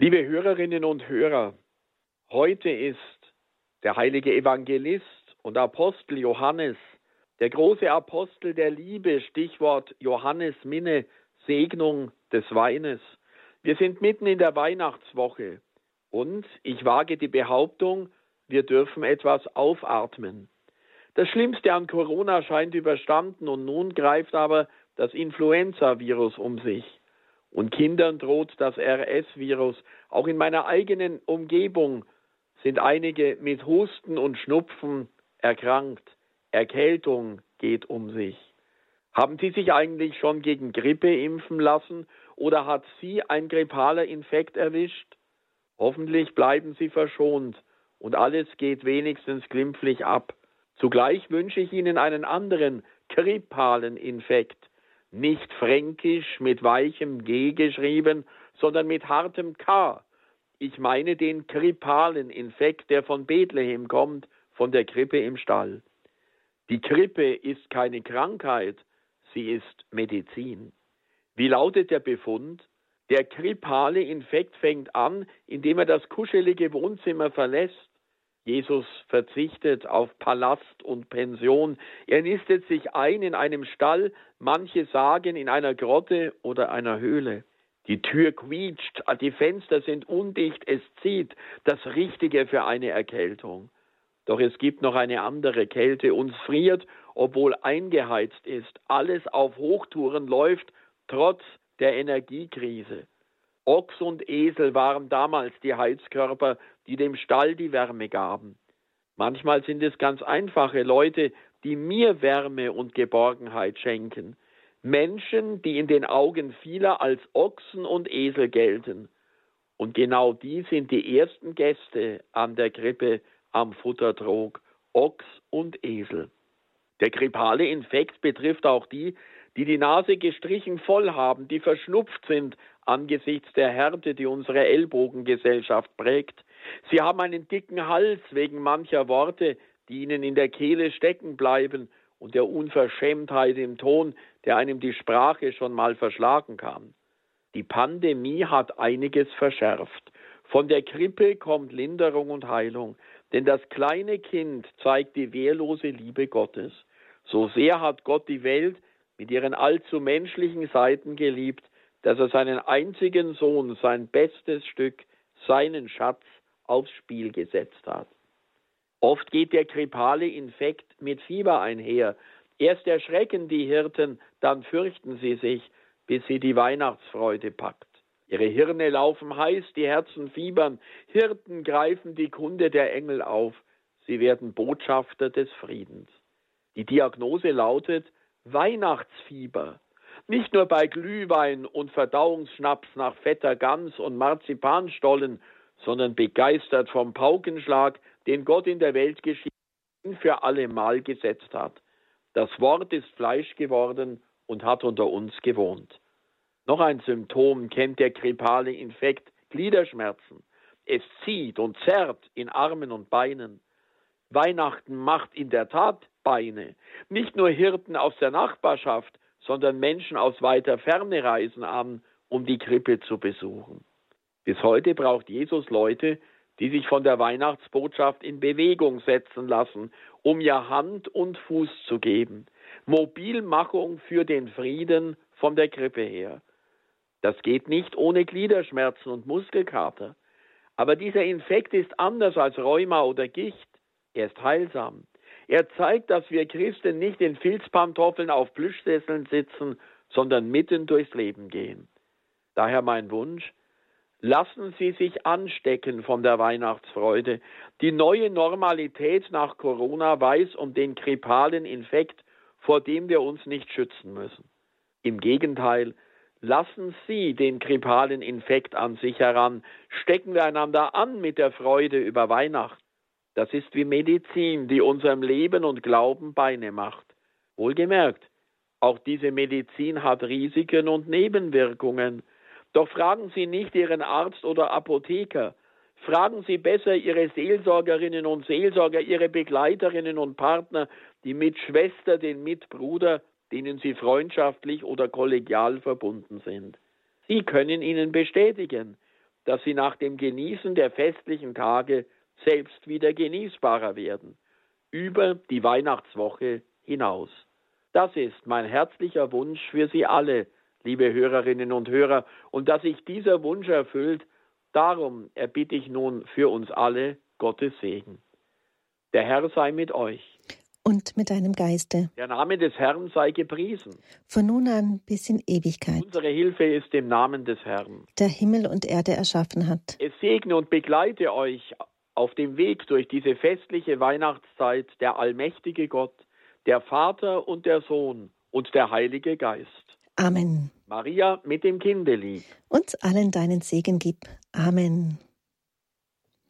Liebe Hörerinnen und Hörer, heute ist der heilige Evangelist und Apostel Johannes, der große Apostel der Liebe, Stichwort Johannes Minne, Segnung des Weines. Wir sind mitten in der Weihnachtswoche und ich wage die Behauptung, wir dürfen etwas aufatmen. Das Schlimmste an Corona scheint überstanden und nun greift aber das Influenza-Virus um sich. Und Kindern droht das RS-Virus. Auch in meiner eigenen Umgebung sind einige mit Husten und Schnupfen erkrankt. Erkältung geht um sich. Haben Sie sich eigentlich schon gegen Grippe impfen lassen oder hat Sie ein grippaler Infekt erwischt? Hoffentlich bleiben Sie verschont und alles geht wenigstens glimpflich ab. Zugleich wünsche ich Ihnen einen anderen grippalen Infekt, nicht fränkisch mit weichem G geschrieben, sondern mit hartem K. Ich meine den grippalen Infekt, der von Bethlehem kommt, von der Krippe im Stall. Die Krippe ist keine Krankheit, sie ist Medizin. Wie lautet der Befund? Der grippale Infekt fängt an, indem er das kuschelige Wohnzimmer verlässt. Jesus verzichtet auf Palast und Pension. Er nistet sich ein in einem Stall, manche sagen in einer Grotte oder einer Höhle. Die Tür quietscht, die Fenster sind undicht, es zieht, das Richtige für eine Erkältung. Doch es gibt noch eine andere Kälte, uns friert, obwohl eingeheizt ist, alles auf Hochtouren läuft, trotz der Energiekrise. Ochs und Esel waren damals die Heizkörper, die dem Stall die Wärme gaben. Manchmal sind es ganz einfache Leute, die mir Wärme und Geborgenheit schenken. Menschen, die in den Augen vieler als Ochsen und Esel gelten. Und genau die sind die ersten Gäste an der Krippe am Futtertrog, Ochs und Esel. Der grippale Infekt betrifft auch die, die die Nase gestrichen voll haben, die verschnupft sind angesichts der Härte, die unsere Ellbogengesellschaft prägt. Sie haben einen dicken Hals wegen mancher Worte, die ihnen in der Kehle stecken bleiben und der Unverschämtheit im Ton, der einem die Sprache schon mal verschlagen kann. Die Pandemie hat einiges verschärft. Von der Krippe kommt Linderung und Heilung, denn das kleine Kind zeigt die wehrlose Liebe Gottes. So sehr hat Gott die Welt mit ihren allzu menschlichen Seiten geliebt, dass er seinen einzigen Sohn, sein bestes Stück, seinen Schatz aufs Spiel gesetzt hat. Oft geht der grippale Infekt mit Fieber einher. Erst erschrecken die Hirten, dann fürchten sie sich, bis sie die Weihnachtsfreude packt. Ihre Hirne laufen heiß, die Herzen fiebern, Hirten greifen die Kunde der Engel auf, sie werden Botschafter des Friedens. Die Diagnose lautet Weihnachtsfieber. Nicht nur bei Glühwein und Verdauungsschnaps nach fetter Gans und Marzipanstollen, sondern begeistert vom Paukenschlag, den Gott in der Welt geschehen für allemal gesetzt hat. Das Wort ist Fleisch geworden und hat unter uns gewohnt. Noch ein Symptom kennt der grippale Infekt, Gliederschmerzen. Es zieht und zerrt in Armen und Beinen. Weihnachten macht in der Tat Beine. Nicht nur Hirten aus der Nachbarschaft, sondern Menschen aus weiter Ferne reisen an, um die Krippe zu besuchen. Bis heute braucht Jesus Leute, die sich von der Weihnachtsbotschaft in Bewegung setzen lassen, um ihr Hand und Fuß zu geben. Mobilmachung für den Frieden von der Krippe her. Das geht nicht ohne Gliederschmerzen und Muskelkater. Aber dieser Infekt ist anders als Rheuma oder Gicht. Er ist heilsam. Er zeigt, dass wir Christen nicht in Filzpantoffeln auf Plüschsesseln sitzen, sondern mitten durchs Leben gehen. Daher mein Wunsch, lassen Sie sich anstecken von der Weihnachtsfreude. Die neue Normalität nach Corona weiß um den grippalen Infekt, vor dem wir uns nicht schützen müssen. Im Gegenteil, lassen Sie den grippalen Infekt an sich heran, stecken wir einander an mit der Freude über Weihnachten. Das ist wie Medizin, die unserem Leben und Glauben Beine macht. Wohlgemerkt, auch diese Medizin hat Risiken und Nebenwirkungen. Doch fragen Sie nicht Ihren Arzt oder Apotheker. Fragen Sie besser Ihre Seelsorgerinnen und Seelsorger, Ihre Begleiterinnen und Partner, die Mitschwester, den Mitbruder, denen Sie freundschaftlich oder kollegial verbunden sind. Sie können Ihnen bestätigen, dass sie nach dem Genießen der festlichen Tage selbst wieder genießbarer werden, über die Weihnachtswoche hinaus. Das ist mein herzlicher Wunsch für Sie alle, liebe Hörerinnen und Hörer, und dass sich dieser Wunsch erfüllt, darum erbitte ich nun für uns alle Gottes Segen. Der Herr sei mit euch. Und mit deinem Geiste. Der Name des Herrn sei gepriesen. Von nun an bis in Ewigkeit. Unsere Hilfe ist im Namen des Herrn. Der Himmel und Erde erschaffen hat. Es segne und begleite euch auf dem Weg durch diese festliche Weihnachtszeit der allmächtige Gott, der Vater und der Sohn und der Heilige Geist. Amen. Maria mit dem Kindeli. Uns allen deinen Segen gib. Amen.